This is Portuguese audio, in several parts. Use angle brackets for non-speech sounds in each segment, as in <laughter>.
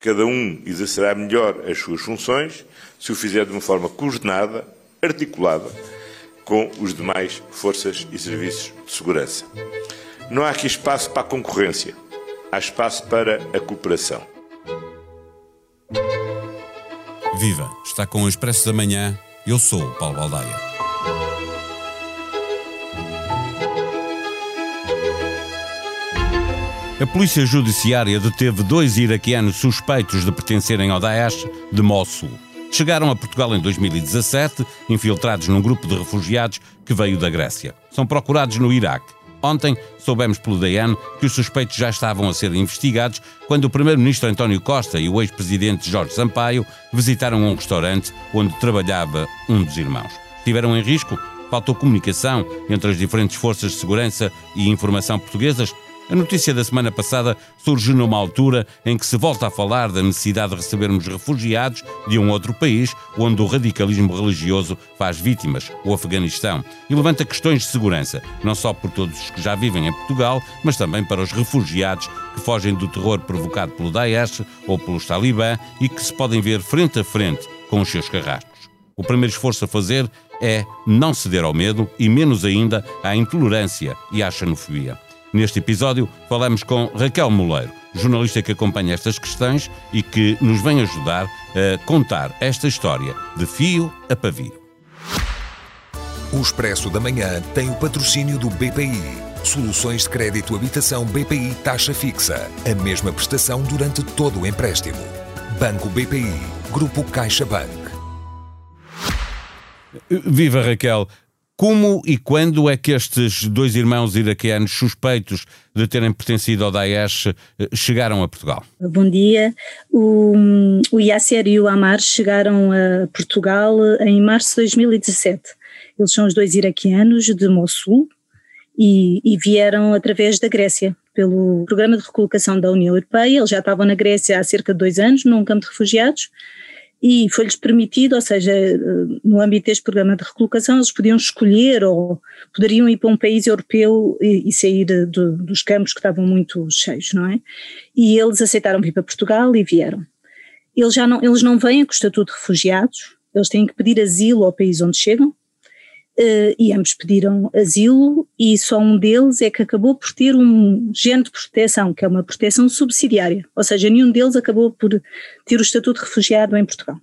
Cada um exercerá melhor as suas funções se o fizer de uma forma coordenada, articulada com os demais forças e serviços de segurança. Não há aqui espaço para a concorrência, há espaço para a cooperação. Viva! Está com o Expresso da Manhã. Eu sou o Paulo Baldaia. A Polícia Judiciária deteve dois iraquianos suspeitos de pertencerem ao Daesh de Mossul. Chegaram a Portugal em 2017, infiltrados num grupo de refugiados que veio da Grécia. São procurados no Iraque. Ontem soubemos pelo DN que os suspeitos já estavam a ser investigados quando o primeiro-ministro António Costa e o ex-presidente Jorge Sampaio visitaram um restaurante onde trabalhava um dos irmãos. Estiveram em risco? Faltou comunicação entre as diferentes forças de segurança e informação portuguesas? A notícia da semana passada surge numa altura em que se volta a falar da necessidade de recebermos refugiados de um outro país onde o radicalismo religioso faz vítimas, o Afeganistão, e levanta questões de segurança, não só por todos os que já vivem em Portugal, mas também para os refugiados que fogem do terror provocado pelo Daesh ou pelos Talibã e que se podem ver frente a frente com os seus carrascos. O primeiro esforço a fazer é não ceder ao medo e menos ainda à intolerância e à xenofobia. Neste episódio, falamos com Raquel Moleiro, jornalista que acompanha estas questões e que nos vem ajudar a contar esta história de fio a pavio. O Expresso da Manhã tem o patrocínio do BPI. Soluções de crédito habitação BPI taxa fixa. A mesma prestação durante todo o empréstimo. Banco BPI. Grupo CaixaBank. Viva Raquel! Como e quando é que estes dois irmãos iraquianos suspeitos de terem pertencido ao Daesh eh, chegaram a Portugal? Bom dia. O, o Yasser e o Amar chegaram a Portugal em março de 2017. Eles são os dois iraquianos de Mossul e, e vieram através da Grécia, pelo Programa de Recolocação da União Europeia. Eles já estavam na Grécia há cerca de dois anos, num campo de refugiados e foi-lhes permitido, ou seja, no âmbito deste programa de recolocação, eles podiam escolher ou poderiam ir para um país europeu e, e sair de, dos campos que estavam muito cheios, não é? E eles aceitaram vir para Portugal e vieram. Eles, já não, eles não vêm com o estatuto de refugiados, eles têm que pedir asilo ao país onde chegam, Uh, e ambos pediram asilo e só um deles é que acabou por ter um género de proteção, que é uma proteção subsidiária, ou seja, nenhum deles acabou por ter o estatuto de refugiado em Portugal.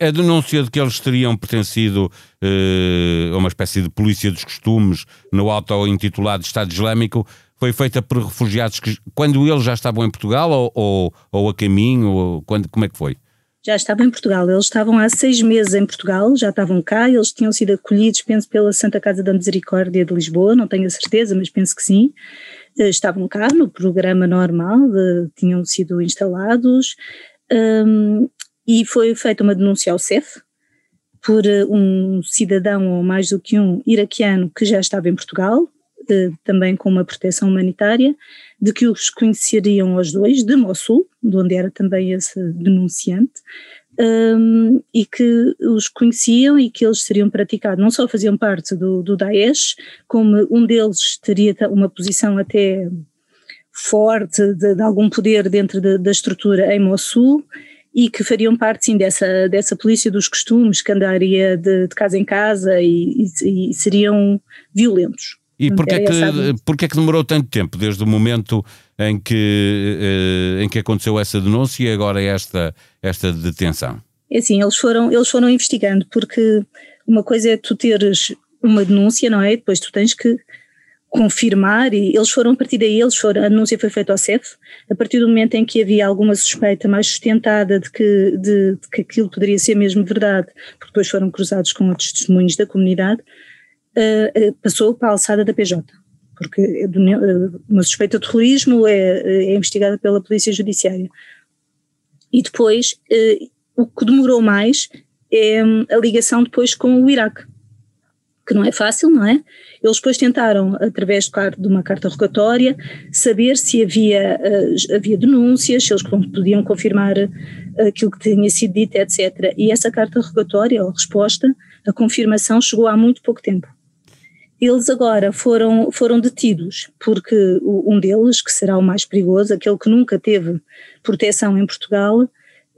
A denúncia de que eles teriam pertencido uh, a uma espécie de polícia dos costumes no auto-intitulado Estado Islâmico foi feita por refugiados que, quando eles já estavam em Portugal ou, ou, ou a caminho, ou quando, como é que foi? Já estavam em Portugal. Eles estavam há seis meses em Portugal, já estavam cá, eles tinham sido acolhidos, penso, pela Santa Casa da Misericórdia de Lisboa, não tenho a certeza, mas penso que sim. Eh, estavam cá no programa normal, de, tinham sido instalados, um, e foi feita uma denúncia ao CEF por eh, um cidadão ou mais do que um iraquiano que já estava em Portugal, também com uma proteção humanitária, de que os conheceriam os dois, de Mossul, de onde era também esse denunciante, um, e que os conheciam e que eles seriam praticados, não só faziam parte do, do Daesh, como um deles teria uma posição até forte de, de algum poder dentro de, da estrutura em Mossul e que fariam parte sim dessa, dessa polícia dos costumes que andaria de, de casa em casa e, e, e seriam violentos. E porquê é, que, porquê é que demorou tanto tempo, desde o momento em que, eh, em que aconteceu essa denúncia e agora esta, esta detenção? É assim, eles foram, eles foram investigando, porque uma coisa é tu teres uma denúncia, não é? Depois tu tens que confirmar e eles foram a partir daí, eles foram, a denúncia foi feita ao CEF, a partir do momento em que havia alguma suspeita mais sustentada de que, de, de que aquilo poderia ser mesmo verdade, porque depois foram cruzados com outros testemunhos da comunidade, uh, passou para a alçada da PJ, porque é uma suspeita de terrorismo é, é investigada pela Polícia Judiciária. E depois, uh, o que demorou mais é hum, a ligação depois com o Iraque, que não é fácil, não é? Eles depois tentaram, através de uma carta rogatória, saber se havia, havia denúncias, se eles podiam confirmar aquilo que tinha sido dito, etc. E essa carta rogatória, ou resposta, a confirmação chegou há muito pouco tempo. Eles agora foram, foram detidos, porque um deles, que será o mais perigoso, aquele que nunca teve proteção em Portugal,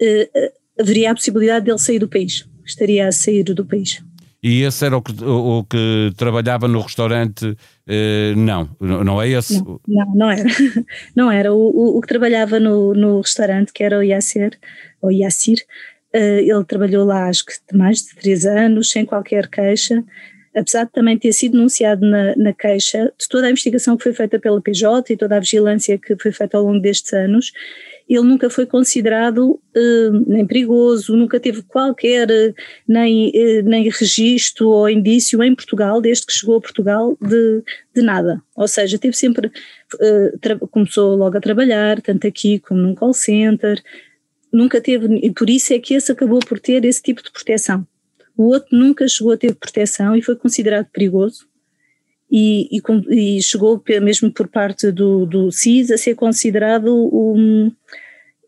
eh, eh, haveria a possibilidade dele sair do país, estaria a sair do país. E esse era o que, o que trabalhava no restaurante? Eh, não, não é esse? Não, não, não era. <laughs> Não era. O, o, o, que trabalhava no, no restaurante, que era o Yasser, ou Yassir, eh, ele trabalhou lá acho que mais de três anos, sem qualquer queixa, apesar de também ter sido denunciado na, na queixa de toda a investigação que foi feita pela PJ e toda a vigilância que foi feita ao longo destes anos, ele nunca foi considerado uh, nem perigoso, nunca teve qualquer uh, nem, uh, nem registro ou indício em Portugal, desde que chegou a Portugal, de, de nada. Ou seja, teve sempre, começou logo a trabalhar, tanto aqui como num call center, nunca teve, e por isso é que esse acabou por ter esse tipo de proteção. O outro nunca chegou a ter proteção e foi considerado perigoso. E, e, e, chegou mesmo por parte do, do CIS a ser considerado um,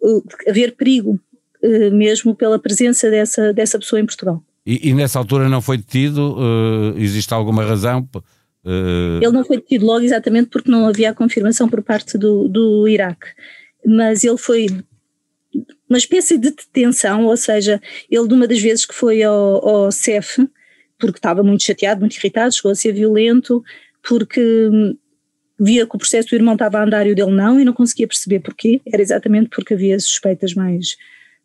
um, haver perigo uh, mesmo pela presença dessa, dessa pessoa em Portugal. E, e nessa altura não foi detido? Uh, existe alguma razão? Uh... Ele não foi detido logo exatamente porque não havia a confirmação por parte do, do Iraque, mas ele foi uma espécie de detenção, ou seja, ele de uma das vezes que foi ao, ao CEF, porque estava muito chateado, muito irritado, chegou a ser violento, porque hum, via que o processo do irmão estava a andar e o dele não, e não conseguia perceber porquê, era exatamente porque havia suspeitas mais,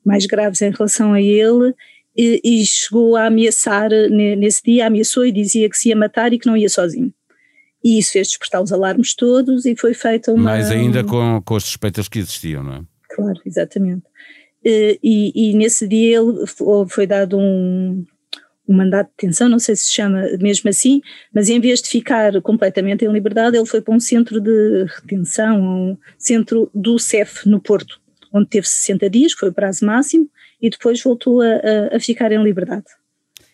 mais graves em relação a ele, e, e chegou a ameaçar, nesse dia ameaçou e dizia que se ia matar e que não ia sozinho. E isso fez despertar os alarmes todos e foi feita uma... Mais ainda com, com as suspeitas que existiam, não é? Claro, exatamente. Eh, e, e, nesse dia ele foi dado um, um mandato de detenção, não sei se se chama mesmo assim, mas em vez de ficar completamente em liberdade, ele foi para um centro de retenção, um centro do CEF no Porto, onde teve 60 dias, que foi o prazo máximo, e depois voltou a, a, a ficar em liberdade.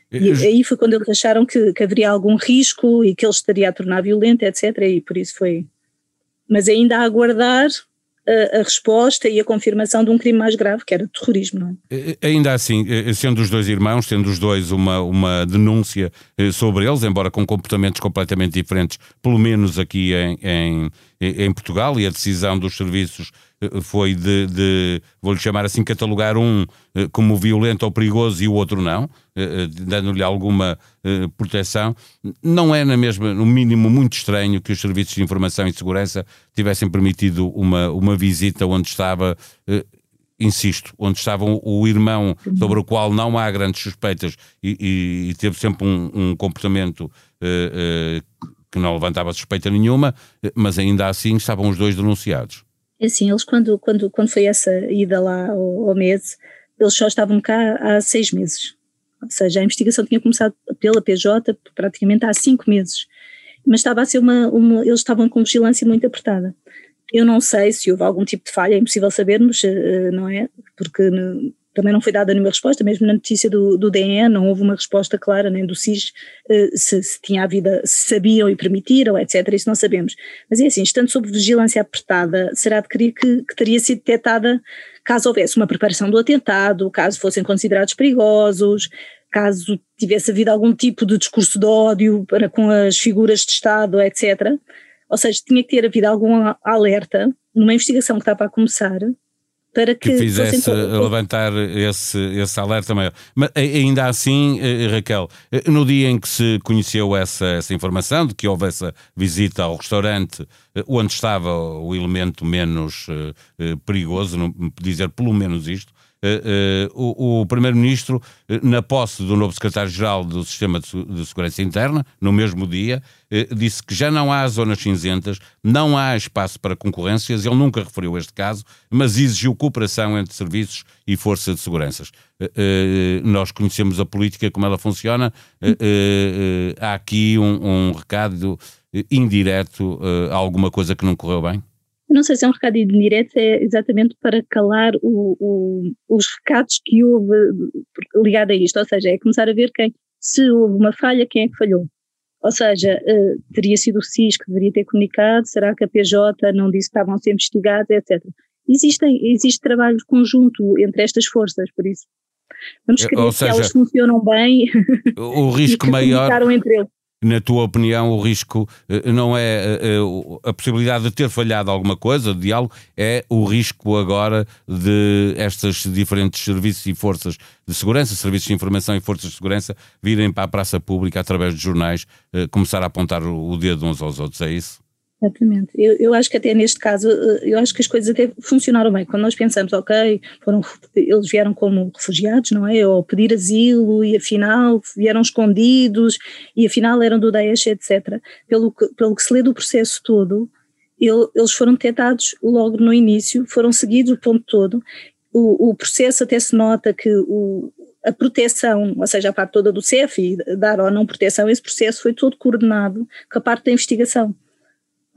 E aí foi quando eles acharam que, que, haveria algum risco e que ele estaria a tornar violento, etc. E por isso foi. Mas ainda a aguardar a, resposta e a confirmação de um crime mais grave, que era terrorismo. É? Ainda assim, sendo os dois irmãos, tendo os dois uma, uma denúncia sobre eles, embora com comportamentos completamente diferentes, pelo menos aqui em, em, em Portugal, e a decisão dos serviços foi de, de vou-lhe chamar assim, catalogar um eh, como violento ou perigoso e o outro não, eh, dando-lhe alguma proteção. Não é, na mesma, no mínimo, muito estranho que os serviços de informação e segurança tivessem permitido uma, uma visita onde estava insisto, onde estava o irmão sobre o qual não há grandes suspeitas e, e, e teve sempre um, um comportamento que não levantava suspeita nenhuma, mas ainda assim estavam os dois denunciados. É assim, eles quando, quando, quando foi essa ida lá ao, ao eles só estavam cá há seis meses. Ou seja, a investigação tinha começado pela PJ praticamente há cinco meses. Mas estava a ser uma, uma eles estavam com vigilância muito apertada. Eu não sei se houve algum tipo de falha, é impossível sabermos, eh, não é? Porque também não foi dada nenhuma resposta, mesmo na notícia do, do DN não houve uma resposta clara nem do SIS eh, se, se, tinha havido, se sabiam e permitiram, etc. Isso não sabemos. Mas é assim, estando sob vigilância apertada, será de crer que, que teria sido detectada caso houvesse uma preparação do atentado, caso fossem considerados perigosos, caso tivesse havido algum tipo de discurso de ódio para com as figuras de Estado, etc. Ou seja, tinha que ter havido algum alerta numa investigação que estava a começar para que, que fizesse levantar esse, esse alerta maior. Mas ainda assim, eh, Raquel, eh, no dia em que se conheceu essa, essa informação de que houve essa visita ao restaurante eh, onde estava o elemento menos perigoso, não dizer pelo menos isto, o, o Primeiro-Ministro, uh, na posse do novo Secretário-Geral do Sistema de, de, Segurança Interna, no mesmo dia, disse que já não há zonas cinzentas, não há espaço para concorrências. Ele nunca referiu este caso, mas exigiu cooperação entre serviços e forças de seguranças. nós conhecemos a política, como ela funciona. há aqui um, um recado indireto alguma coisa que não correu bem? Não sei se é um recado indireto, é exatamente para calar o, o, os recados que houve ligado a isto, ou seja, é começar a ver quem, se houve uma falha, quem é que falhou. Ou seja, uh, teria sido o SIS que deveria ter comunicado, será que a PJ não disse que estavam a ser investigados, etc. Existem, existe trabalho conjunto entre estas forças, por isso. Vamos querer seja, que elas funcionam bem o <laughs> risco maior, entre eles Na tua opinião, o risco eh, não é eh, a possibilidade de ter falhado alguma coisa, de diálogo, é o risco agora de estas diferentes serviços e forças de segurança, serviços de informação e forças de segurança, virem para a praça pública através de jornais, começar a apontar o dedo uns aos outros, é isso? Exatamente. Eu, eu acho que até neste caso, eh, eu acho que as coisas até funcionaram bem. Quando nós pensamos, ok, foram, eles vieram como refugiados, não é? Ou pedir asilo e afinal vieram escondidos e afinal eram do Daesh, etc. Pelo que, pelo que se lê do processo todo, ele, eles foram detectados logo no início, foram seguidos o ponto todo. O, o processo até se nota que o, a proteção, ou seja, a parte toda do CEF e dar ou não proteção, esse processo foi todo coordenado com a parte da investigação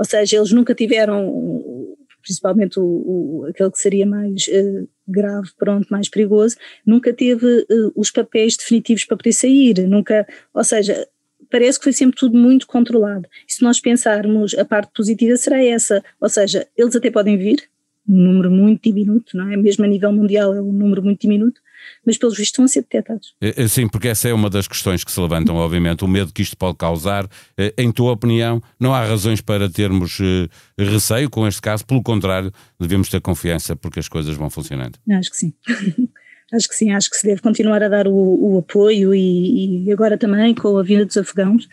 ou seja, eles nunca tiveram, principalmente o, o aquele que seria mais uh, grave, pronto, mais perigoso, nunca teve uh, os papéis definitivos para poder sair, nunca, ou seja, parece que foi sempre tudo muito controlado. E se nós pensarmos, a parte positiva será essa, ou seja, eles até podem vir, um número muito diminuto, não é? Mesmo a nível mundial é um número muito diminuto, mas pelos vistos vão ser detectados. É, é, sim, porque essa é uma das questões que se levantam, obviamente, o medo que isto pode causar. É, em tua opinião, não há razões para termos receio com este caso, pelo contrário, devemos ter confiança porque as coisas vão funcionando. Acho que sim. <laughs> acho que sim, acho que se deve continuar a dar o, o apoio e, e, agora também com a vinda dos afegãos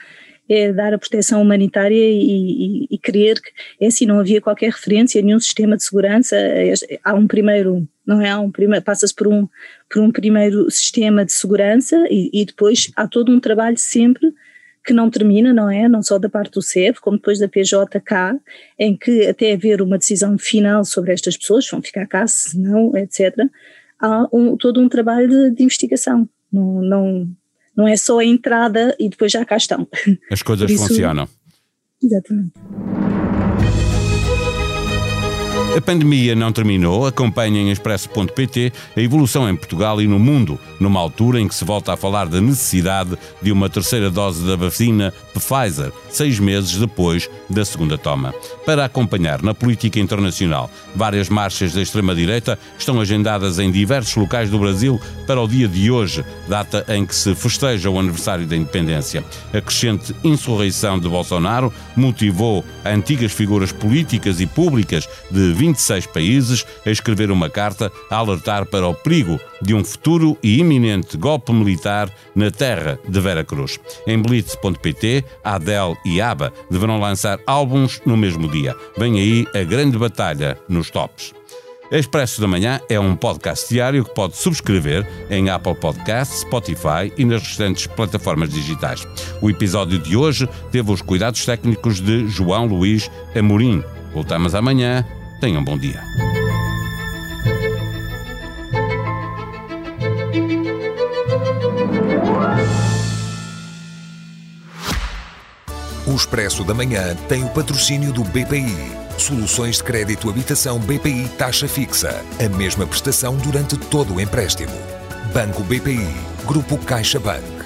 é dar a proteção humanitária e, e, e crer que é assim, não havia qualquer referência, nenhum sistema de segurança, há um primeiro, não é, um primeiro, passa-se por um, por um primeiro sistema de segurança e, e depois há todo um trabalho sempre que não termina, não é? Não só da parte do CEF, como depois da PJK, em que até haver uma decisão final sobre estas pessoas, vão ficar cá, se não, etc., há um, todo um trabalho de, de investigação. Não, não, não é só a entrada e depois já cá estão. As coisas isso, funcionam. Exatamente. A pandemia não terminou. Acompanhem em expresso.pt a evolução em Portugal e no mundo, numa altura em que se volta a falar da necessidade de uma terceira dose da vacina Pfizer, seis meses depois da segunda toma. Para acompanhar na política internacional, várias marchas da extrema-direita estão agendadas em diversos locais do Brasil para o dia de hoje, data em que se festeja o aniversário da independência. A crescente insurreição de Bolsonaro motivou antigas figuras políticas e públicas de 26 países a escrever uma carta a alertar para o perigo de um futuro e iminente golpe militar na terra de Vera Cruz. Em blitz.pt, Adele e ABBA deverão lançar álbuns no mesmo dia. Vem aí a grande batalha nos tops. Expresso da Manhã é um podcast diário que pode subscrever em Apple Podcasts, Spotify e nas restantes plataformas digitais. O episódio de hoje teve os cuidados técnicos de João Luís Amorim. Voltamos amanhã Tenham um bom dia. O Expresso da Manhã tem o patrocínio do BPI. Soluções de crédito habitação BPI taxa fixa. A mesma prestação durante todo o empréstimo. Banco BPI. Grupo CaixaBank.